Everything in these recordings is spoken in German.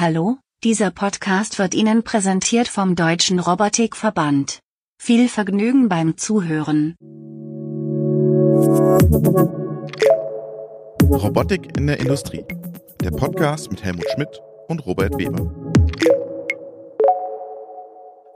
Hallo, dieser Podcast wird Ihnen präsentiert vom Deutschen Robotikverband. Viel Vergnügen beim Zuhören. Robotik in der Industrie. Der Podcast mit Helmut Schmidt und Robert Weber.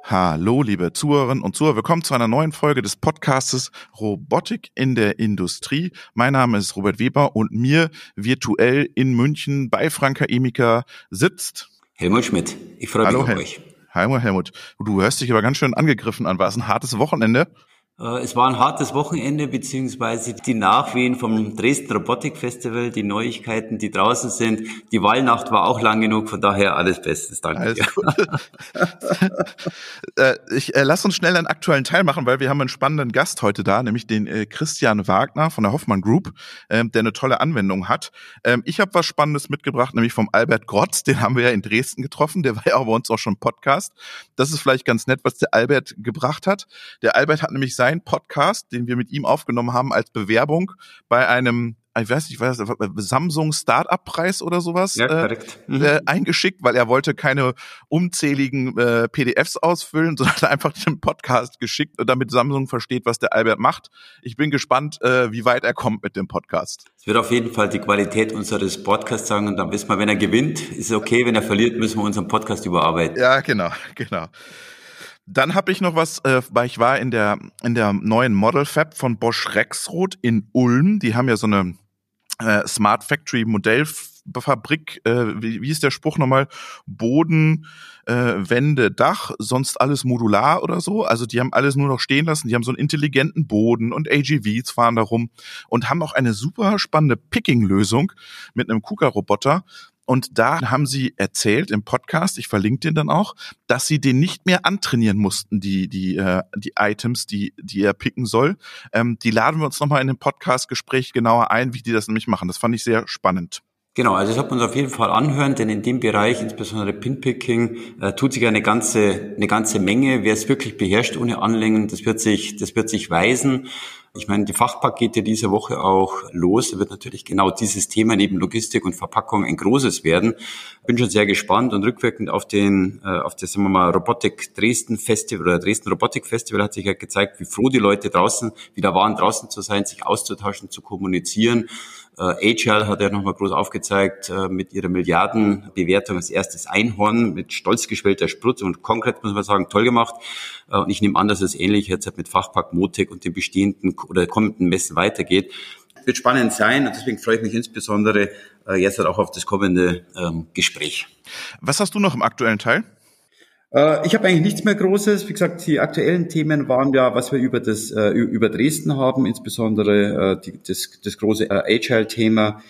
Hallo, liebe Zuhörerinnen und Zuhörer. Willkommen zu einer neuen Folge des Podcastes Robotik in der Industrie. Mein Name ist Robert Weber und mir virtuell in München bei Franka Emika sitzt Helmut Schmidt. Ich freue mich auf Hel euch. Hallo Helmut. Du hörst dich aber ganz schön angegriffen an. War es ein hartes Wochenende? Äh, es war ein hartes Wochenende, beziehungsweise die Nachwehen vom Dresden Robotik Festival, die Neuigkeiten, die draußen sind. Die Wahlnacht war auch lang genug, von daher alles Bestes. Danke. Alles äh, ich äh, lass uns schnell einen aktuellen Teil machen, weil wir haben einen spannenden Gast heute da, nämlich den äh, Christian Wagner von der Hoffmann Group, ähm, der eine tolle Anwendung hat. Ähm, ich habe was Spannendes mitgebracht, nämlich vom Albert Grotz, den haben wir ja in Dresden getroffen, der war ja auch bei uns auch schon Podcast. Das ist vielleicht ganz nett, was der Albert gebracht hat. Der Albert hat nämlich sein Podcast, den wir mit ihm aufgenommen haben, als Bewerbung bei einem ich weiß nicht, was Samsung Startup Preis oder sowas ja, korrekt. Äh, mhm. äh, eingeschickt, weil er wollte keine unzähligen äh, PDFs ausfüllen, sondern einfach den Podcast geschickt, damit Samsung versteht, was der Albert macht. Ich bin gespannt, äh, wie weit er kommt mit dem Podcast. Es wird auf jeden Fall die Qualität unseres Podcasts sagen und dann wissen wir, wenn er gewinnt, ist es okay, wenn er verliert, müssen wir unseren Podcast überarbeiten. Ja, genau, genau. Dann habe ich noch was, äh, weil ich war in der in der neuen Model Fab von Bosch Rexroth in Ulm. Die haben ja so eine äh, Smart Factory Modellfabrik. Äh, wie, wie ist der Spruch nochmal? Boden, äh, Wände, Dach, sonst alles modular oder so. Also die haben alles nur noch stehen lassen. Die haben so einen intelligenten Boden und AGVs fahren da rum und haben auch eine super spannende Picking-Lösung mit einem KUKA-Roboter, und da haben sie erzählt im Podcast, ich verlinke den dann auch, dass sie den nicht mehr antrainieren mussten, die, die, äh, die Items, die, die er picken soll. Ähm, die laden wir uns nochmal in dem Podcast-Gespräch genauer ein, wie die das nämlich machen. Das fand ich sehr spannend. Genau, also das hat man uns auf jeden Fall anhören, denn in dem Bereich, insbesondere Pinpicking, äh, tut sich eine ganze, eine ganze Menge. Wer es wirklich beherrscht ohne Anlängen, das wird sich, das wird sich weisen. Ich meine, die Fachpakete diese Woche auch los. Wird natürlich genau dieses Thema neben Logistik und Verpackung ein großes werden. Bin schon sehr gespannt und rückwirkend auf den, äh, auf das, sagen wir mal, Robotik Dresden Festival oder Dresden Robotik Festival hat sich ja gezeigt, wie froh die Leute draußen wieder waren, draußen zu sein, sich auszutauschen, zu kommunizieren. Äh, Agile hat ja nochmal groß aufgezeigt äh, mit ihrer Milliardenbewertung als erstes Einhorn mit stolz geschwellter Sprutz und konkret muss man sagen, toll gemacht. Äh, und ich nehme an, dass es ähnlich jetzt halt mit Fachpark Motec und den bestehenden oder kommenden Messen weitergeht. Wird spannend sein und deswegen freue ich mich insbesondere äh, jetzt halt auch auf das kommende ähm, Gespräch. Was hast du noch im aktuellen Teil? Äh, ich habe eigentlich nichts mehr Großes. Wie gesagt, die aktuellen Themen waren ja, was wir über das äh, über Dresden haben, insbesondere äh, die, das, das große Agile-Thema.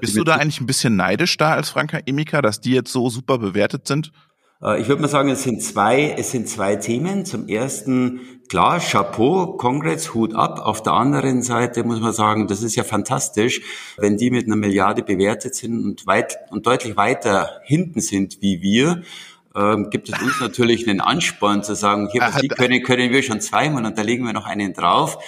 Bist du da eigentlich ein bisschen neidisch da als Franka Emika, dass die jetzt so super bewertet sind? Ich würde mal sagen, es sind zwei, es sind zwei Themen. Zum ersten, klar, Chapeau, Congrats, Hut ab. Auf der anderen Seite muss man sagen, das ist ja fantastisch, wenn die mit einer Milliarde bewertet sind und weit und deutlich weiter hinten sind wie wir. Ähm, gibt es uns natürlich einen Ansporn zu sagen, hier, was die können, können wir schon zweimal und da legen wir noch einen drauf.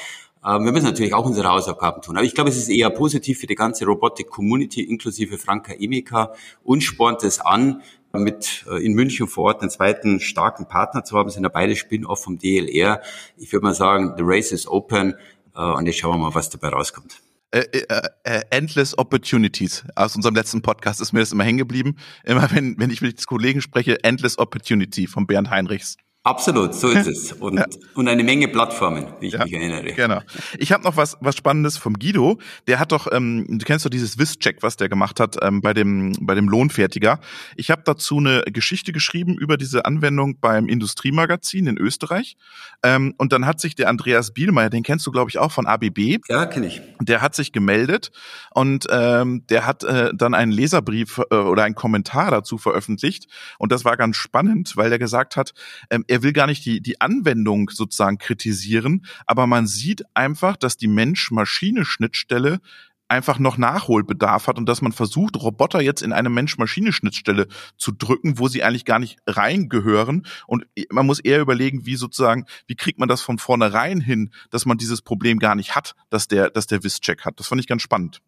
Ähm, wir müssen natürlich auch unsere Hausaufgaben tun. Aber ich glaube, es ist eher positiv für die ganze Robotik-Community, inklusive Franka Emika. Uns spornt es an, mit äh, in München vor Ort einen zweiten starken Partner zu haben, sind ja beide Spin-off vom DLR. Ich würde mal sagen, the race is open äh, und jetzt schauen wir mal, was dabei rauskommt. Äh, äh, äh, endless Opportunities. Aus unserem letzten Podcast ist mir das immer hängen geblieben. Immer wenn, wenn ich mit Kollegen spreche, Endless Opportunity von Bernd Heinrichs. Absolut, so ist es. Und, ja. und eine Menge Plattformen, wie ich ja, mich erinnere. Genau. Ich habe noch was, was Spannendes vom Guido. Der hat doch, ähm, du kennst doch dieses Wiss-Check, was der gemacht hat ähm, bei dem bei dem Lohnfertiger. Ich habe dazu eine Geschichte geschrieben über diese Anwendung beim Industriemagazin in Österreich. Ähm, und dann hat sich der Andreas Bielmeier, den kennst du glaube ich auch von ABB. Ja, kenne ich. Der hat sich gemeldet und ähm, der hat äh, dann einen Leserbrief äh, oder einen Kommentar dazu veröffentlicht. Und das war ganz spannend, weil der gesagt hat, ähm, er er will gar nicht die, die Anwendung sozusagen kritisieren, aber man sieht einfach, dass die Mensch-Maschine-Schnittstelle einfach noch Nachholbedarf hat und dass man versucht, Roboter jetzt in eine Mensch-Maschine-Schnittstelle zu drücken, wo sie eigentlich gar nicht reingehören. Und man muss eher überlegen, wie sozusagen, wie kriegt man das von vornherein hin, dass man dieses Problem gar nicht hat, dass der, dass der Wiss-Check hat. Das fand ich ganz spannend.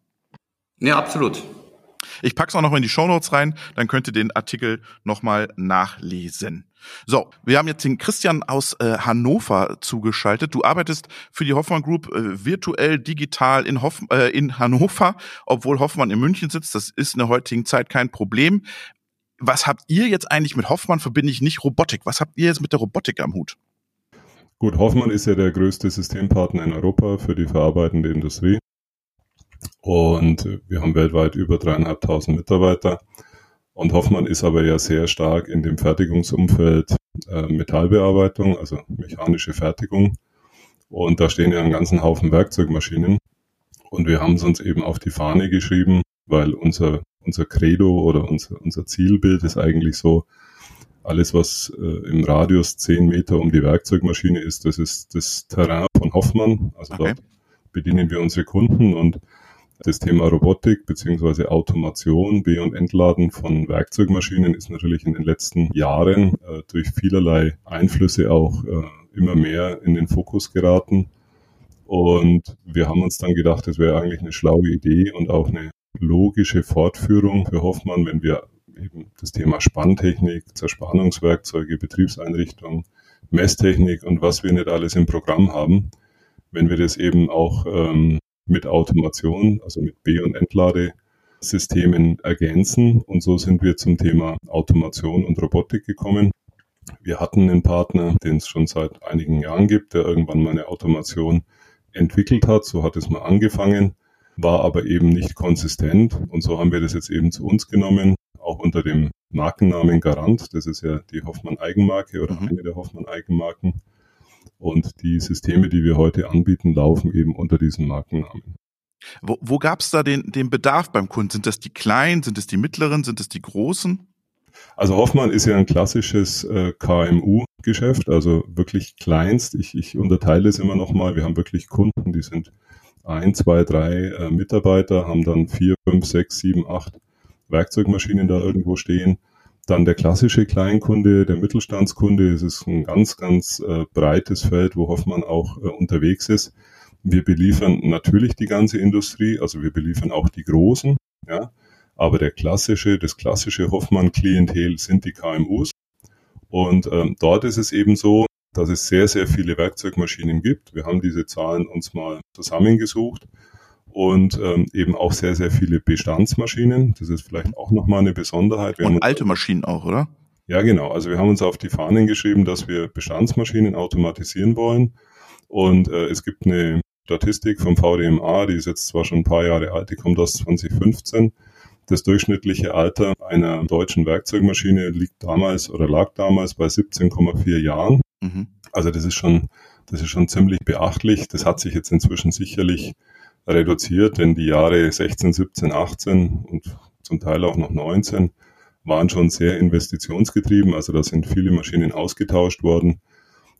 Ja, absolut. Ich pack's auch noch in die Shownotes rein, dann könnt ihr den Artikel nochmal nachlesen. So, wir haben jetzt den Christian aus äh, Hannover zugeschaltet. Du arbeitest für die Hoffmann Group äh, virtuell, digital in, Hoff, äh, in Hannover, obwohl Hoffmann in München sitzt. Das ist in der heutigen Zeit kein Problem. Was habt ihr jetzt eigentlich mit Hoffmann? Verbinde ich nicht Robotik. Was habt ihr jetzt mit der Robotik am Hut? Gut, Hoffmann ist ja der größte Systempartner in Europa für die verarbeitende Industrie. Und wir haben weltweit über dreieinhalbtausend Mitarbeiter. Und Hoffmann ist aber ja sehr stark in dem Fertigungsumfeld äh, Metallbearbeitung, also mechanische Fertigung. Und da stehen ja einen ganzen Haufen Werkzeugmaschinen. Und wir haben es uns eben auf die Fahne geschrieben, weil unser, unser Credo oder unser, unser Zielbild ist eigentlich so, alles, was äh, im Radius zehn Meter um die Werkzeugmaschine ist, das ist das Terrain von Hoffmann. Also okay. dort bedienen wir unsere Kunden und das Thema Robotik beziehungsweise Automation, B- und Entladen von Werkzeugmaschinen ist natürlich in den letzten Jahren äh, durch vielerlei Einflüsse auch äh, immer mehr in den Fokus geraten. Und wir haben uns dann gedacht, es wäre eigentlich eine schlaue Idee und auch eine logische Fortführung für Hoffmann, wenn wir eben das Thema Spanntechnik, Zerspannungswerkzeuge, Betriebseinrichtungen, Messtechnik und was wir nicht alles im Programm haben, wenn wir das eben auch ähm, mit Automation, also mit B- und Entladesystemen ergänzen. Und so sind wir zum Thema Automation und Robotik gekommen. Wir hatten einen Partner, den es schon seit einigen Jahren gibt, der irgendwann mal eine Automation entwickelt hat. So hat es mal angefangen, war aber eben nicht konsistent. Und so haben wir das jetzt eben zu uns genommen, auch unter dem Markennamen Garant. Das ist ja die Hoffmann Eigenmarke oder mhm. eine der Hoffmann Eigenmarken. Und die Systeme, die wir heute anbieten, laufen eben unter diesem Markennamen. Wo, wo gab es da den, den Bedarf beim Kunden? Sind das die kleinen, sind es die mittleren, sind es die großen? Also Hoffmann ist ja ein klassisches äh, KMU-Geschäft, also wirklich kleinst. Ich, ich unterteile es immer nochmal. Wir haben wirklich Kunden, die sind ein, zwei, drei äh, Mitarbeiter, haben dann vier, fünf, sechs, sieben, acht Werkzeugmaschinen da irgendwo stehen. Dann der klassische Kleinkunde, der Mittelstandskunde, es ist ein ganz, ganz äh, breites Feld, wo Hoffmann auch äh, unterwegs ist. Wir beliefern natürlich die ganze Industrie, also wir beliefern auch die Großen, ja. Aber der klassische, das klassische Hoffmann-Klientel sind die KMUs. Und ähm, dort ist es eben so, dass es sehr, sehr viele Werkzeugmaschinen gibt. Wir haben diese Zahlen uns mal zusammengesucht und ähm, eben auch sehr, sehr viele Bestandsmaschinen. Das ist vielleicht auch nochmal eine Besonderheit. Wir und alte Maschinen auch, oder? Ja, genau. Also wir haben uns auf die Fahnen geschrieben, dass wir Bestandsmaschinen automatisieren wollen. Und äh, es gibt eine Statistik vom VDMA, die ist jetzt zwar schon ein paar Jahre alt, die kommt aus 2015. Das durchschnittliche Alter einer deutschen Werkzeugmaschine liegt damals oder lag damals bei 17,4 Jahren. Mhm. Also das ist schon, das ist schon ziemlich beachtlich. Das hat sich jetzt inzwischen sicherlich reduziert, denn die Jahre 16, 17, 18 und zum Teil auch noch 19 waren schon sehr investitionsgetrieben. Also da sind viele Maschinen ausgetauscht worden.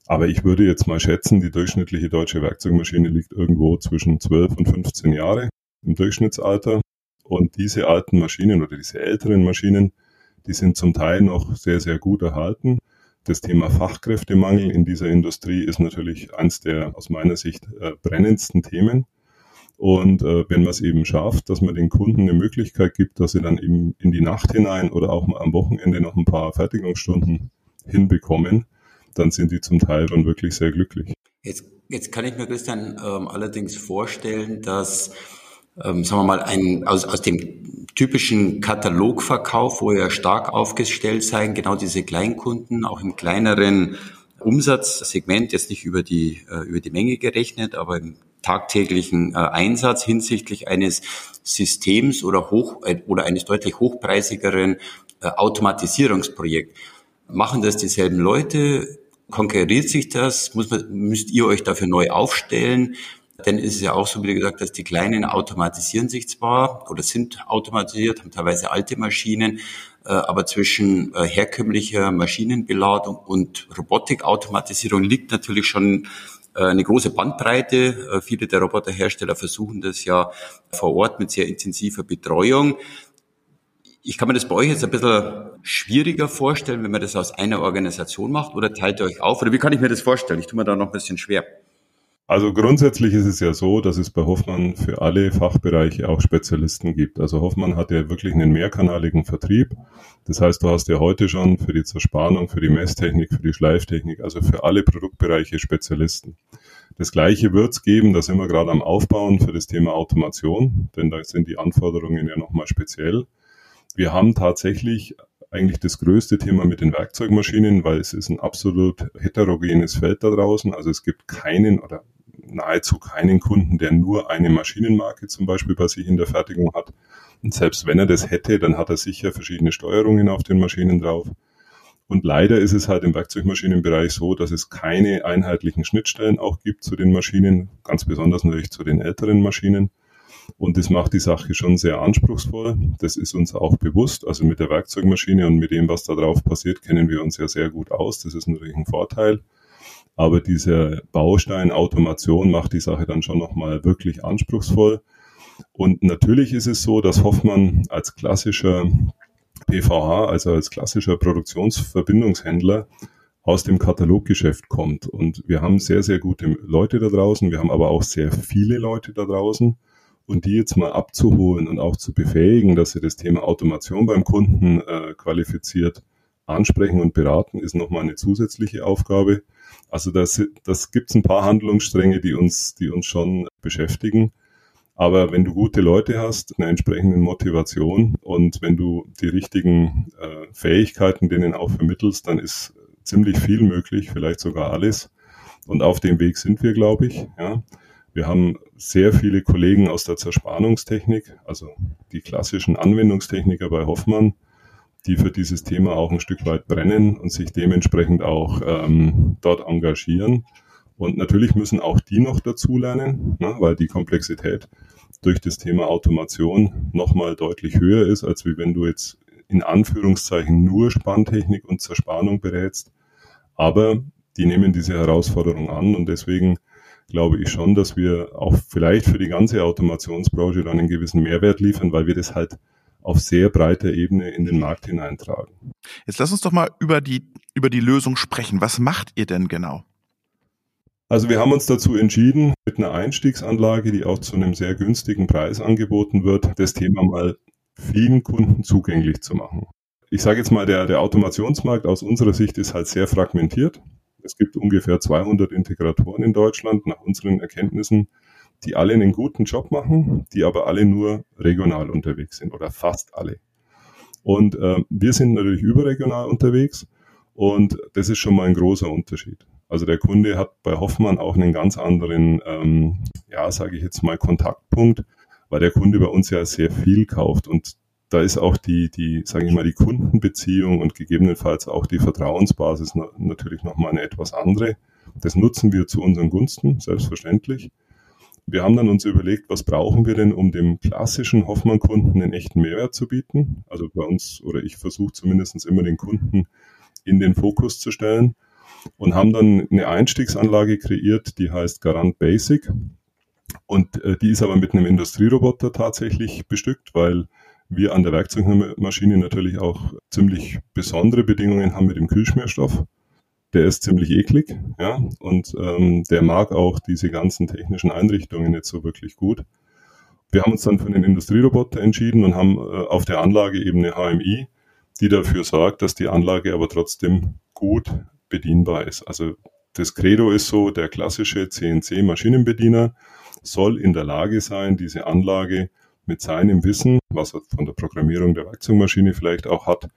Aber ich würde jetzt mal schätzen, die durchschnittliche deutsche Werkzeugmaschine liegt irgendwo zwischen 12 und 15 Jahre im Durchschnittsalter. Und diese alten Maschinen oder diese älteren Maschinen, die sind zum Teil noch sehr, sehr gut erhalten. Das Thema Fachkräftemangel in dieser Industrie ist natürlich eines der aus meiner Sicht äh, brennendsten Themen. Und äh, wenn man es eben schafft, dass man den Kunden eine Möglichkeit gibt, dass sie dann eben in die Nacht hinein oder auch mal am Wochenende noch ein paar Fertigungsstunden hinbekommen, dann sind die zum Teil schon wirklich sehr glücklich. Jetzt, jetzt kann ich mir Christian ähm, allerdings vorstellen, dass ähm, sagen wir mal, ein, aus, aus dem typischen Katalogverkauf, wo ihr stark aufgestellt seid, genau diese Kleinkunden, auch im kleineren Umsatzsegment, jetzt nicht über die, äh, über die Menge gerechnet, aber im tagtäglichen äh, Einsatz hinsichtlich eines Systems oder hoch äh, oder eines deutlich hochpreisigeren äh, Automatisierungsprojekt. Machen das dieselben Leute? Konkurriert sich das? Muss man, müsst ihr euch dafür neu aufstellen? Denn ist es ja auch so, wie gesagt, dass die Kleinen automatisieren sich zwar oder sind automatisiert, haben teilweise alte Maschinen, äh, aber zwischen äh, herkömmlicher Maschinenbeladung und Robotikautomatisierung liegt natürlich schon eine große Bandbreite. Äh, viele der Roboterhersteller versuchen das ja vor Ort mit sehr intensiver Betreuung. Ich kann mir das bei euch jetzt ein bisschen schwieriger vorstellen, wenn man das aus einer Organisation macht oder teilt ihr euch auf? Oder wie kann ich mir das vorstellen? Ich tue mir da noch ein bisschen schwer. Also grundsätzlich ist es ja so, dass es bei Hoffmann für alle Fachbereiche auch Spezialisten gibt. Also Hoffmann hat ja wirklich einen mehrkanaligen Vertrieb. Das heißt, du hast ja heute schon für die Zerspannung, für die Messtechnik, für die Schleiftechnik, also für alle Produktbereiche Spezialisten. Das Gleiche wird es geben, da sind wir gerade am Aufbauen für das Thema Automation, denn da sind die Anforderungen ja nochmal speziell. Wir haben tatsächlich eigentlich das größte Thema mit den Werkzeugmaschinen, weil es ist ein absolut heterogenes Feld da draußen. Also es gibt keinen oder nahezu keinen Kunden, der nur eine Maschinenmarke zum Beispiel bei sich in der Fertigung hat. Und selbst wenn er das hätte, dann hat er sicher verschiedene Steuerungen auf den Maschinen drauf. Und leider ist es halt im Werkzeugmaschinenbereich so, dass es keine einheitlichen Schnittstellen auch gibt zu den Maschinen, ganz besonders natürlich zu den älteren Maschinen. Und das macht die Sache schon sehr anspruchsvoll. Das ist uns auch bewusst. Also mit der Werkzeugmaschine und mit dem, was da drauf passiert, kennen wir uns ja sehr gut aus. Das ist natürlich ein Vorteil. Aber dieser Baustein Automation macht die Sache dann schon nochmal wirklich anspruchsvoll. Und natürlich ist es so, dass Hoffmann als klassischer PVH, also als klassischer Produktionsverbindungshändler, aus dem Kataloggeschäft kommt. Und wir haben sehr, sehr gute Leute da draußen. Wir haben aber auch sehr viele Leute da draußen. Und die jetzt mal abzuholen und auch zu befähigen, dass sie das Thema Automation beim Kunden äh, qualifiziert ansprechen und beraten, ist nochmal eine zusätzliche Aufgabe. Also das, das gibt es ein paar Handlungsstränge, die uns, die uns schon beschäftigen. Aber wenn du gute Leute hast, eine entsprechende Motivation und wenn du die richtigen äh, Fähigkeiten denen auch vermittelst, dann ist ziemlich viel möglich, vielleicht sogar alles. Und auf dem Weg sind wir, glaube ich. Ja. Wir haben sehr viele Kollegen aus der Zerspannungstechnik, also die klassischen Anwendungstechniker bei Hoffmann, die für dieses Thema auch ein Stück weit brennen und sich dementsprechend auch ähm, dort engagieren. Und natürlich müssen auch die noch dazulernen, ne, weil die Komplexität durch das Thema Automation nochmal deutlich höher ist, als wie wenn du jetzt in Anführungszeichen nur Spanntechnik und Zerspannung berätst. Aber die nehmen diese Herausforderung an und deswegen glaube ich schon, dass wir auch vielleicht für die ganze Automationsbranche dann einen gewissen Mehrwert liefern, weil wir das halt auf sehr breiter Ebene in den Markt hineintragen. Jetzt lass uns doch mal über die, über die Lösung sprechen. Was macht ihr denn genau? Also wir haben uns dazu entschieden, mit einer Einstiegsanlage, die auch zu einem sehr günstigen Preis angeboten wird, das Thema mal vielen Kunden zugänglich zu machen. Ich sage jetzt mal, der, der Automationsmarkt aus unserer Sicht ist halt sehr fragmentiert. Es gibt ungefähr 200 Integratoren in Deutschland nach unseren Erkenntnissen die alle einen guten Job machen, die aber alle nur regional unterwegs sind oder fast alle. Und äh, wir sind natürlich überregional unterwegs und das ist schon mal ein großer Unterschied. Also der Kunde hat bei Hoffmann auch einen ganz anderen, ähm, ja, sage ich jetzt mal, Kontaktpunkt, weil der Kunde bei uns ja sehr viel kauft und da ist auch die, die, sage ich mal, die Kundenbeziehung und gegebenenfalls auch die Vertrauensbasis natürlich nochmal eine etwas andere. Das nutzen wir zu unseren Gunsten, selbstverständlich wir haben dann uns überlegt, was brauchen wir denn, um dem klassischen Hoffmann-Kunden einen echten Mehrwert zu bieten. Also bei uns, oder ich versuche zumindest immer den Kunden in den Fokus zu stellen und haben dann eine Einstiegsanlage kreiert, die heißt Garant Basic. Und äh, die ist aber mit einem Industrieroboter tatsächlich bestückt, weil wir an der Werkzeugmaschine natürlich auch ziemlich besondere Bedingungen haben mit dem Kühlschmierstoff der ist ziemlich eklig, ja, und ähm, der mag auch diese ganzen technischen Einrichtungen nicht so wirklich gut. Wir haben uns dann für einen Industrieroboter entschieden und haben äh, auf der Anlage eben eine HMI, die dafür sorgt, dass die Anlage aber trotzdem gut bedienbar ist. Also das Credo ist so, der klassische CNC-Maschinenbediener soll in der Lage sein, diese Anlage mit seinem Wissen, was er von der Programmierung der Werkzeugmaschine vielleicht auch hat,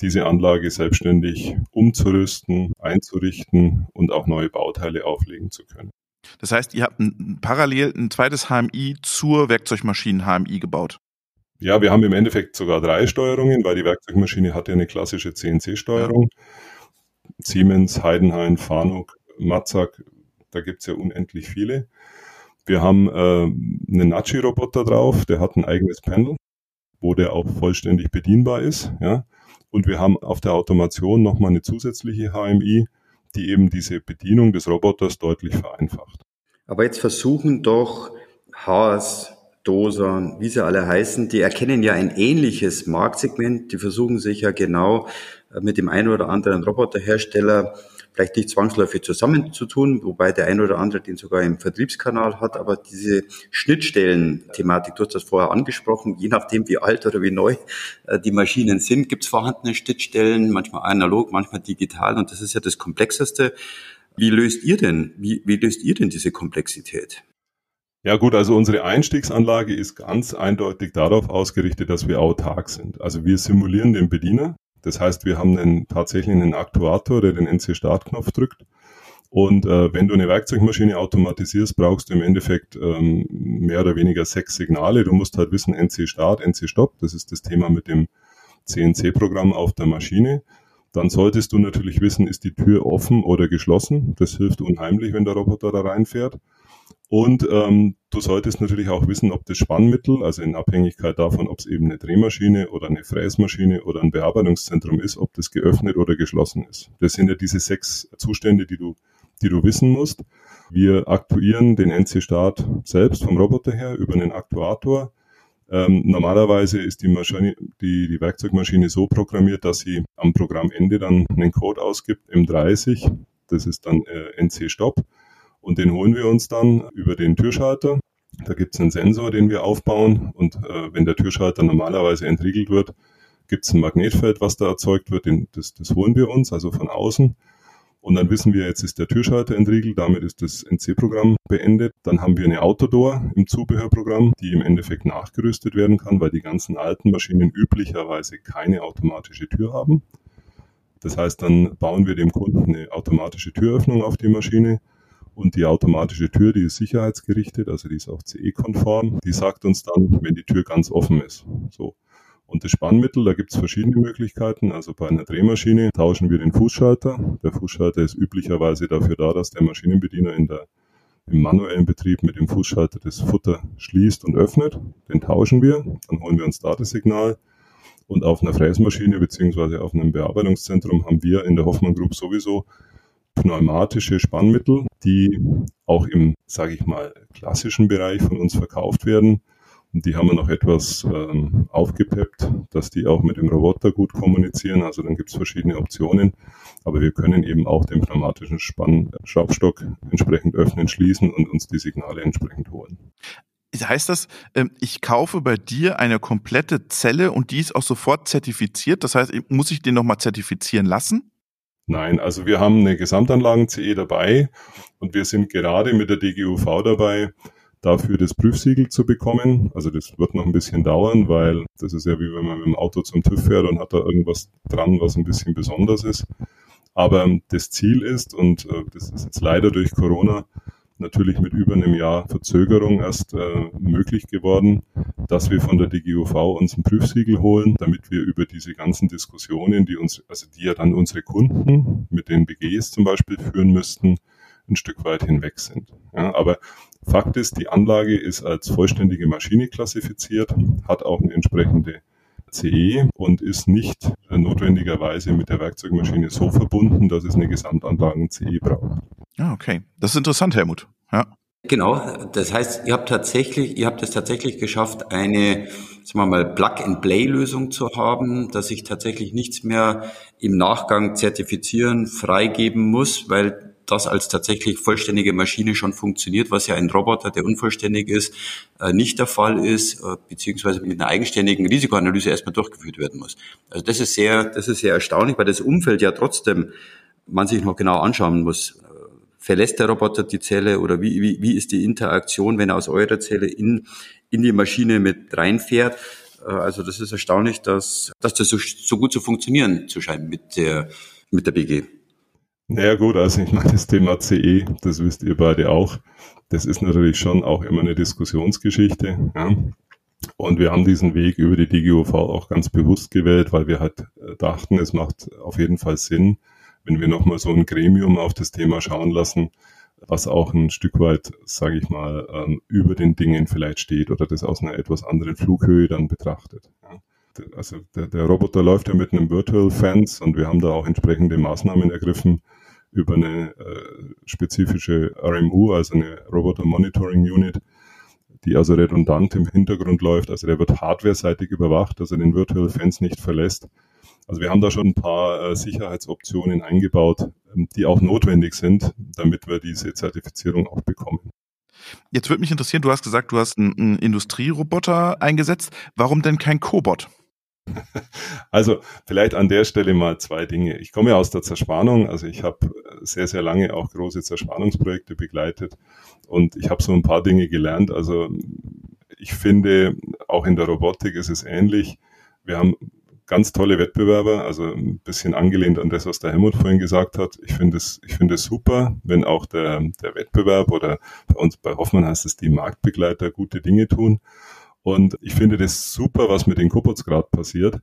diese Anlage selbstständig umzurüsten, einzurichten und auch neue Bauteile auflegen zu können. Das heißt, ihr habt ein, parallel ein zweites HMI zur Werkzeugmaschinen HMI gebaut. Ja, wir haben im Endeffekt sogar drei Steuerungen, weil die Werkzeugmaschine hat ja eine klassische CNC-Steuerung. Siemens, Heidenhain, Fanuc, Matzak, da gibt es ja unendlich viele. Wir haben äh, einen Nachi-Roboter drauf, der hat ein eigenes Panel, wo der auch vollständig bedienbar ist. Ja. Und wir haben auf der Automation nochmal eine zusätzliche HMI, die eben diese Bedienung des Roboters deutlich vereinfacht. Aber jetzt versuchen doch Haas, Doser, wie sie alle heißen, die erkennen ja ein ähnliches Marktsegment. Die versuchen sich ja genau äh, mit dem einen oder anderen Roboterhersteller vielleicht nicht zwangsläufig zusammenzutun, wobei der ein oder andere den sogar im Vertriebskanal hat, aber diese Schnittstellen-Thematik, du hast das vorher angesprochen, je nachdem wie alt oder wie neu äh, die Maschinen sind, gibt es vorhandene Schnittstellen, manchmal analog, manchmal digital und das ist ja das Komplexeste. Wie löst ihr denn, wie, wie löst ihr denn diese Komplexität? Ja gut, also unsere Einstiegsanlage ist ganz eindeutig darauf ausgerichtet, dass wir autark sind. Also wir simulieren den Bediener. Das heißt, wir haben einen, tatsächlich einen Aktuator, der den NC-Startknopf drückt. Und äh, wenn du eine Werkzeugmaschine automatisierst, brauchst du im Endeffekt ähm, mehr oder weniger sechs Signale. Du musst halt wissen, NC-Start, NC-Stopp. Das ist das Thema mit dem CNC-Programm auf der Maschine. Dann solltest du natürlich wissen, ist die Tür offen oder geschlossen. Das hilft unheimlich, wenn der Roboter da reinfährt. Und ähm, du solltest natürlich auch wissen, ob das Spannmittel, also in Abhängigkeit davon, ob es eben eine Drehmaschine oder eine Fräsmaschine oder ein Bearbeitungszentrum ist, ob das geöffnet oder geschlossen ist. Das sind ja diese sechs Zustände, die du, die du wissen musst. Wir aktuieren den NC-Start selbst vom Roboter her über einen Aktuator. Ähm, normalerweise ist die, Maschine, die, die Werkzeugmaschine so programmiert, dass sie am Programmende dann einen Code ausgibt, M30, das ist dann äh, NC-Stop und den holen wir uns dann über den Türschalter. Da gibt es einen Sensor, den wir aufbauen und äh, wenn der Türschalter normalerweise entriegelt wird, gibt es ein Magnetfeld, was da erzeugt wird, den, das, das holen wir uns, also von außen. Und dann wissen wir, jetzt ist der Türschalter entriegelt, damit ist das NC-Programm beendet. Dann haben wir eine Autodoor im Zubehörprogramm, die im Endeffekt nachgerüstet werden kann, weil die ganzen alten Maschinen üblicherweise keine automatische Tür haben. Das heißt, dann bauen wir dem Kunden eine automatische Türöffnung auf die Maschine. Und die automatische Tür, die ist sicherheitsgerichtet, also die ist auch CE-konform. Die sagt uns dann, wenn die Tür ganz offen ist. So. Und das Spannmittel, da gibt es verschiedene Möglichkeiten. Also bei einer Drehmaschine tauschen wir den Fußschalter. Der Fußschalter ist üblicherweise dafür da, dass der Maschinenbediener in der, im manuellen Betrieb mit dem Fußschalter das Futter schließt und öffnet. Den tauschen wir, dann holen wir uns da das Signal. Und auf einer Fräsmaschine beziehungsweise auf einem Bearbeitungszentrum haben wir in der Hoffmann Group sowieso pneumatische Spannmittel, die auch im, sage ich mal, klassischen Bereich von uns verkauft werden die haben wir noch etwas ähm, aufgepeppt, dass die auch mit dem Roboter gut kommunizieren. Also dann gibt es verschiedene Optionen. Aber wir können eben auch den pneumatischen Spannschraubstock entsprechend öffnen, schließen und uns die Signale entsprechend holen. Heißt das, ähm, ich kaufe bei dir eine komplette Zelle und die ist auch sofort zertifiziert? Das heißt, muss ich den nochmal zertifizieren lassen? Nein, also wir haben eine Gesamtanlagen-CE dabei und wir sind gerade mit der DGUV dabei, dafür das Prüfsiegel zu bekommen. Also das wird noch ein bisschen dauern, weil das ist ja wie wenn man mit dem Auto zum TÜV fährt und hat da irgendwas dran, was ein bisschen besonders ist. Aber das Ziel ist, und äh, das ist jetzt leider durch Corona natürlich mit über einem Jahr Verzögerung erst äh, möglich geworden, dass wir von der DGUV uns ein Prüfsiegel holen, damit wir über diese ganzen Diskussionen, die uns, also die ja dann unsere Kunden mit den BGs zum Beispiel führen müssten, ein Stück weit hinweg sind. Ja, aber Fakt ist, die Anlage ist als vollständige Maschine klassifiziert, hat auch eine entsprechende CE und ist nicht notwendigerweise mit der Werkzeugmaschine so verbunden, dass es eine Gesamtanlagen-CE braucht. Ja, okay. Das ist interessant, Helmut. Ja. Genau, das heißt, ihr habt tatsächlich, ihr habt es tatsächlich geschafft, eine, sagen wir mal, Plug-and-Play-Lösung zu haben, dass ich tatsächlich nichts mehr im Nachgang zertifizieren, freigeben muss, weil das als tatsächlich vollständige Maschine schon funktioniert, was ja ein Roboter, der unvollständig ist, äh, nicht der Fall ist, äh, beziehungsweise mit einer eigenständigen Risikoanalyse erstmal durchgeführt werden muss. Also das ist sehr, das ist sehr erstaunlich, weil das Umfeld ja trotzdem man sich noch genau anschauen muss. Äh, verlässt der Roboter die Zelle oder wie, wie, wie ist die Interaktion, wenn er aus eurer Zelle in, in die Maschine mit reinfährt? Also das ist erstaunlich, dass, dass das so, so gut zu funktionieren zu scheint mit der, mit der BG. Naja gut, also ich meine, das Thema CE, das wisst ihr beide auch, das ist natürlich schon auch immer eine Diskussionsgeschichte. Ja. Und wir haben diesen Weg über die DGUV auch ganz bewusst gewählt, weil wir halt äh, dachten, es macht auf jeden Fall Sinn, wenn wir nochmal so ein Gremium auf das Thema schauen lassen, was auch ein Stück weit, sage ich mal, ähm, über den Dingen vielleicht steht oder das aus einer etwas anderen Flughöhe dann betrachtet. Also der, der, Roboter läuft ja mit einem Virtual Fence und wir haben da auch entsprechende Maßnahmen ergriffen über eine äh, spezifische RMU, also eine Roboter Monitoring Unit, die also redundant im Hintergrund läuft. Also der wird hardware-seitig überwacht, dass er den Virtual Fence nicht verlässt. Also wir haben da schon ein paar äh, Sicherheitsoptionen eingebaut, ähm, die auch notwendig sind, damit wir diese Zertifizierung auch bekommen. Jetzt würde mich interessieren, du hast gesagt, du hast einen, einen Industrieroboter eingesetzt. Warum denn kein Cobot? Also vielleicht an der Stelle mal zwei Dinge. Ich komme ja aus der Zerspannung, also ich habe sehr, sehr lange auch große Zerspannungsprojekte begleitet und ich habe so ein paar Dinge gelernt. Also ich finde, auch in der Robotik ist es ähnlich. Wir haben ganz tolle Wettbewerber, also ein bisschen angelehnt an das, was der Helmut vorhin gesagt hat. Ich finde es, ich finde es super, wenn auch der, der Wettbewerb oder bei uns bei Hoffmann heißt es die Marktbegleiter gute Dinge tun. Und ich finde das super, was mit den Cobots gerade passiert.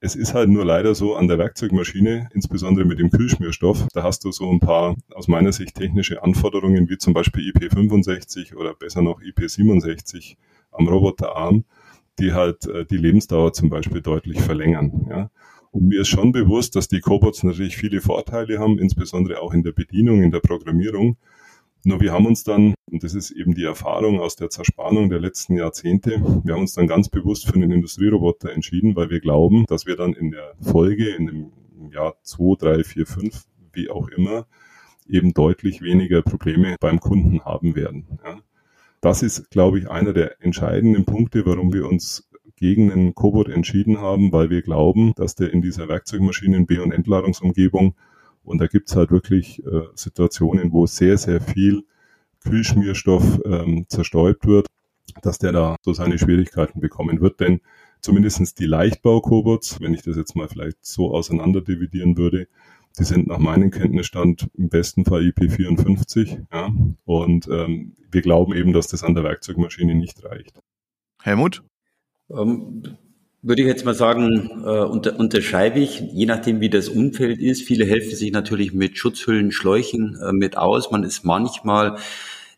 Es ist halt nur leider so an der Werkzeugmaschine, insbesondere mit dem Kühlschmierstoff, da hast du so ein paar aus meiner Sicht technische Anforderungen, wie zum Beispiel IP65 oder besser noch IP67 am Roboterarm, die halt äh, die Lebensdauer zum Beispiel deutlich verlängern. Ja. Und mir ist schon bewusst, dass die Cobots natürlich viele Vorteile haben, insbesondere auch in der Bedienung, in der Programmierung. Nur wir haben uns dann, und das ist eben die Erfahrung aus der Zerspannung der letzten Jahrzehnte, wir haben uns dann ganz bewusst für einen Industrieroboter entschieden, weil wir glauben, dass wir dann in der Folge, in dem Jahr 2, 3, 4, 5, wie auch immer, eben deutlich weniger Probleme beim Kunden haben werden. Ja. Das ist, glaube ich, einer der entscheidenden Punkte, warum wir uns gegen den Cobot entschieden haben, weil wir glauben, dass der in dieser Werkzeugmaschinen- B- und Entladungsumgebung und da gibt's halt wirklich äh, Situationen, wo sehr, sehr viel Kühlschmierstoff ähm, zerstäubt wird, dass der da so seine Schwierigkeiten bekommen wird. Denn zumindestens die Leichtbau-Cobots, wenn ich das jetzt mal vielleicht so auseinander dividieren würde, die sind nach meinem Kenntnisstand im besten Fall IP54. Ja? Und ähm, wir glauben eben, dass das an der Werkzeugmaschine nicht reicht. Helmut? Ähm, würde ich jetzt mal sagen, äh, unter, unterschreibe ich, je nachdem wie das Umfeld ist. Viele helfen sich natürlich mit Schutzhüllen, Schläuchen äh, mit aus. Man ist manchmal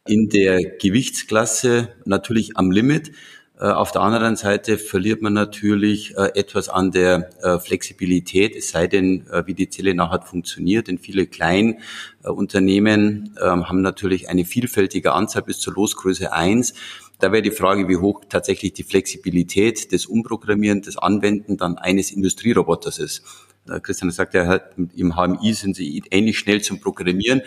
in der Gewichtsklasse natürlich am Limit. Äh, auf der anderen Seite verliert man natürlich äh, etwas an der äh, Flexibilität, es sei denn, wie die Zelle nachher funktioniert. Denn viele Kleinunternehmen ähm, haben natürlich eine vielfältige Anzahl bis zur Losgröße eins da wäre die Frage, wie hoch tatsächlich die Flexibilität des Umprogrammieren, des Anwenden dann eines Industrieroboters ist. Christian sagt ja, im HMI sind sie ähnlich schnell zum Programmieren.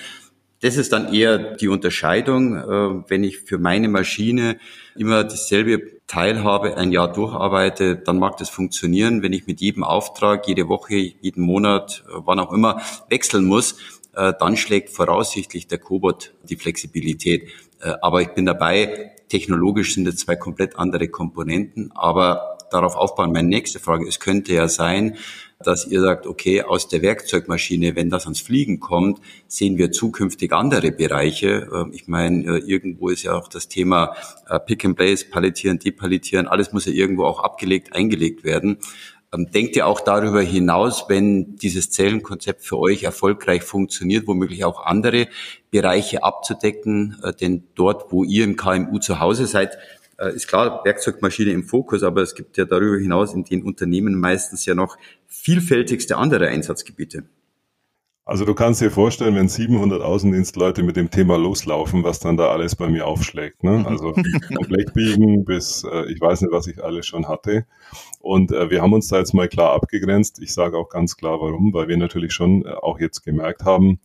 Das ist dann eher die Unterscheidung. Äh, wenn ich für meine Maschine immer dasselbe Teil habe, ein Jahr durcharbeite, dann mag das funktionieren. Wenn ich mit jedem Auftrag, jede Woche, jeden Monat, äh, wann auch immer wechseln muss, äh, dann schlägt voraussichtlich der Cobot die Flexibilität. Aber ich bin dabei, Technologisch sind es zwei komplett andere Komponenten, aber darauf aufbauen. Meine nächste Frage, es könnte ja sein, dass ihr sagt, okay, aus der Werkzeugmaschine, wenn das ans Fliegen kommt, sehen wir zukünftig andere Bereiche. Ähm, ich meine, äh, irgendwo ist ja auch das Thema äh, Pick and Place, Palettieren, Depalettieren, alles muss ja irgendwo auch abgelegt, eingelegt werden. Ähm, denkt ihr auch darüber hinaus, wenn dieses Zellenkonzept für euch erfolgreich funktioniert, womöglich auch andere Bereiche abzudecken? Äh, denn dort, wo ihr im KMU zu Hause seid, ist klar Werkzeugmaschine im Fokus, aber es gibt ja darüber hinaus in den Unternehmen meistens ja noch vielfältigste andere Einsatzgebiete. Also du kannst dir vorstellen, wenn 700 Außendienstleute mit dem Thema loslaufen, was dann da alles bei mir aufschlägt. Ne? Also vom Blechbiegen bis äh, ich weiß nicht, was ich alles schon hatte. Und äh, wir haben uns da jetzt mal klar abgegrenzt. Ich sage auch ganz klar, warum, weil wir natürlich schon äh, auch jetzt gemerkt haben,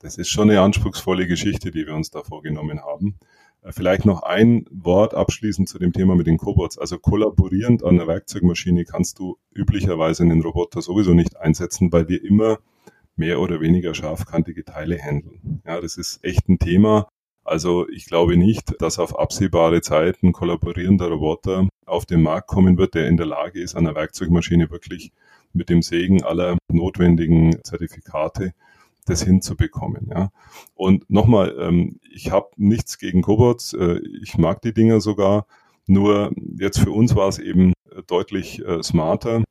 das ist schon eine anspruchsvolle Geschichte, die wir uns da vorgenommen haben. Äh, vielleicht noch ein Wort abschließend zu dem Thema mit den Cobots. Also kollaborierend an der Werkzeugmaschine kannst du üblicherweise einen Roboter sowieso nicht einsetzen, weil wir immer mehr oder weniger scharfkantige Teile handeln. Ja, das ist echt ein Thema. Also ich glaube nicht, dass auf absehbare Zeit ein kollaborierender Roboter auf den Markt kommen wird, der in der Lage ist, an der Werkzeugmaschine wirklich mit dem Segen aller notwendigen Zertifikate das hinzubekommen. Ja. Und nochmal, ähm, ich habe nichts gegen Cobots, äh, ich mag die Dinger sogar, nur jetzt für uns war es eben deutlich äh, smarter,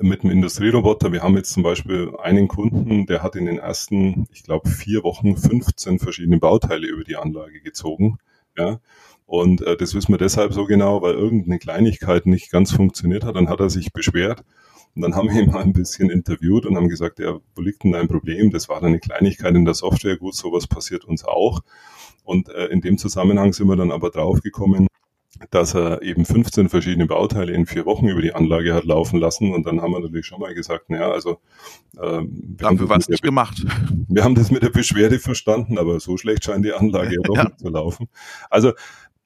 mit dem Industrieroboter. Wir haben jetzt zum Beispiel einen Kunden, der hat in den ersten, ich glaube, vier Wochen 15 verschiedene Bauteile über die Anlage gezogen. Ja. Und äh, das wissen wir deshalb so genau, weil irgendeine Kleinigkeit nicht ganz funktioniert hat. Dann hat er sich beschwert. Und dann haben wir ihn mal ein bisschen interviewt und haben gesagt, ja, wo liegt denn dein Problem? Das war dann eine Kleinigkeit in der Software. Gut, sowas passiert uns auch. Und äh, in dem Zusammenhang sind wir dann aber draufgekommen, dass er eben 15 verschiedene Bauteile in vier Wochen über die Anlage hat laufen lassen. Und dann haben wir natürlich schon mal gesagt, naja, also ähm, dafür war es nicht gemacht. Wir haben das mit der Beschwerde verstanden, aber so schlecht scheint die Anlage ja doch nicht zu laufen. Also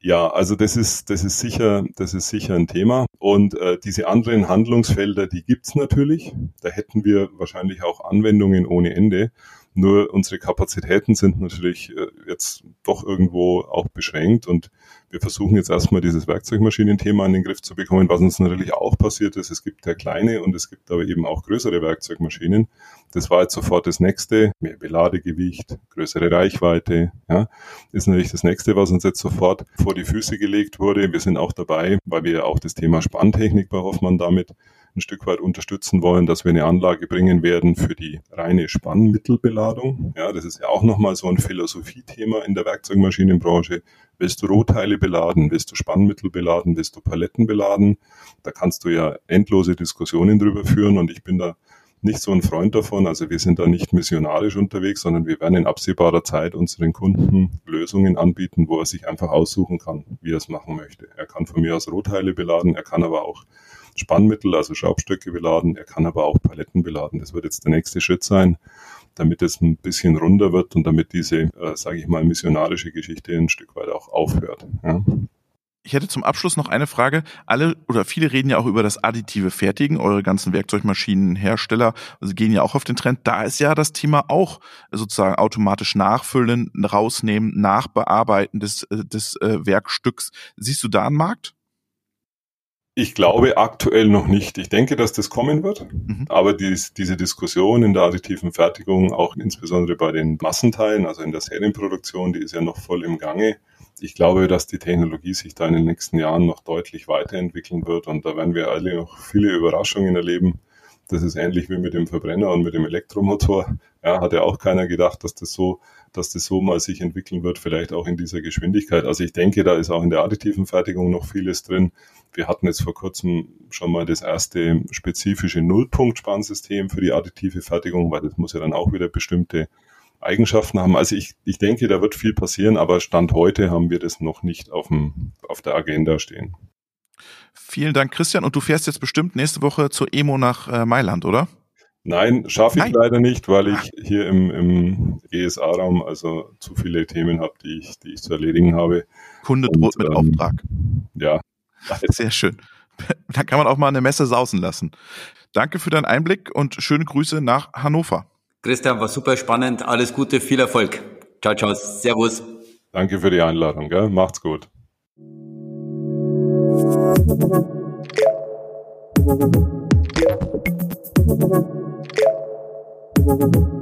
ja, also das ist, das ist sicher, das ist sicher ein Thema. Und äh, diese anderen Handlungsfelder, die gibt's natürlich. Da hätten wir wahrscheinlich auch Anwendungen ohne Ende. Nur unsere Kapazitäten sind natürlich äh, jetzt doch irgendwo auch beschränkt und wir versuchen jetzt erstmal dieses Werkzeugmaschinenthema in den Griff zu bekommen, was uns natürlich auch passiert ist. Es gibt ja kleine und es gibt aber eben auch größere Werkzeugmaschinen. Das war jetzt sofort das nächste. Mehr Beladegewicht, größere Reichweite, ja, ist natürlich das nächste, was uns jetzt sofort vor die Füße gelegt wurde. Wir sind auch dabei, weil wir auch das Thema Spanntechnik bei Hoffmann damit ein Stück weit unterstützen wollen, dass wir eine Anlage bringen werden für die reine Spannmittelbeladung. Ja, das ist ja auch nochmal so ein Philosophiethema in der Werkzeugmaschinenbranche. Willst du Rohteile beladen? Willst du Spannmittel beladen? Willst du Paletten beladen? Da kannst du ja endlose Diskussionen drüber führen und ich bin da nicht so ein Freund davon. Also wir sind da nicht missionarisch unterwegs, sondern wir werden in absehbarer Zeit unseren Kunden Lösungen anbieten, wo er sich einfach aussuchen kann, wie er es machen möchte. Er kann von mir aus Rohteile beladen, er kann aber auch Spannmittel, also Schraubstöcke beladen. Er kann aber auch Paletten beladen. Das wird jetzt der nächste Schritt sein, damit es ein bisschen runder wird und damit diese, äh, sage ich mal, missionarische Geschichte ein Stück weit auch aufhört. Ja. Ich hätte zum Abschluss noch eine Frage. Alle oder viele reden ja auch über das additive Fertigen. Eure ganzen Werkzeugmaschinenhersteller also gehen ja auch auf den Trend. Da ist ja das Thema auch sozusagen automatisch nachfüllen, rausnehmen, nachbearbeiten des, äh, des äh, Werkstücks. Siehst du da einen Markt? Ich glaube aktuell noch nicht. Ich denke, dass das kommen wird. Mhm. Aber dies, diese Diskussion in der additiven Fertigung, auch insbesondere bei den Massenteilen, also in der Serienproduktion, die ist ja noch voll im Gange. Ich glaube, dass die Technologie sich da in den nächsten Jahren noch deutlich weiterentwickeln wird und da werden wir alle noch viele Überraschungen erleben. Das ist ähnlich wie mit dem Verbrenner und mit dem Elektromotor. Ja, hat ja auch keiner gedacht, dass das so dass das so mal sich entwickeln wird, vielleicht auch in dieser Geschwindigkeit. Also ich denke, da ist auch in der additiven Fertigung noch vieles drin. Wir hatten jetzt vor kurzem schon mal das erste spezifische Nullpunkt-Spannsystem für die additive Fertigung, weil das muss ja dann auch wieder bestimmte Eigenschaften haben. Also ich, ich denke, da wird viel passieren, aber Stand heute haben wir das noch nicht auf, dem, auf der Agenda stehen. Vielen Dank, Christian. Und du fährst jetzt bestimmt nächste Woche zur EMO nach äh, Mailand, oder? Nein, schaffe ich Nein. leider nicht, weil ich hier im, im ESA-Raum also zu viele Themen habe, die ich, die ich zu erledigen habe. Kunde droht mit ähm, Auftrag. Ja. Sehr schön. Da kann man auch mal eine Messe sausen lassen. Danke für deinen Einblick und schöne Grüße nach Hannover. Christian, war super spannend. Alles Gute, viel Erfolg. Ciao, ciao. Servus. Danke für die Einladung. Gell? Macht's gut. Thank you.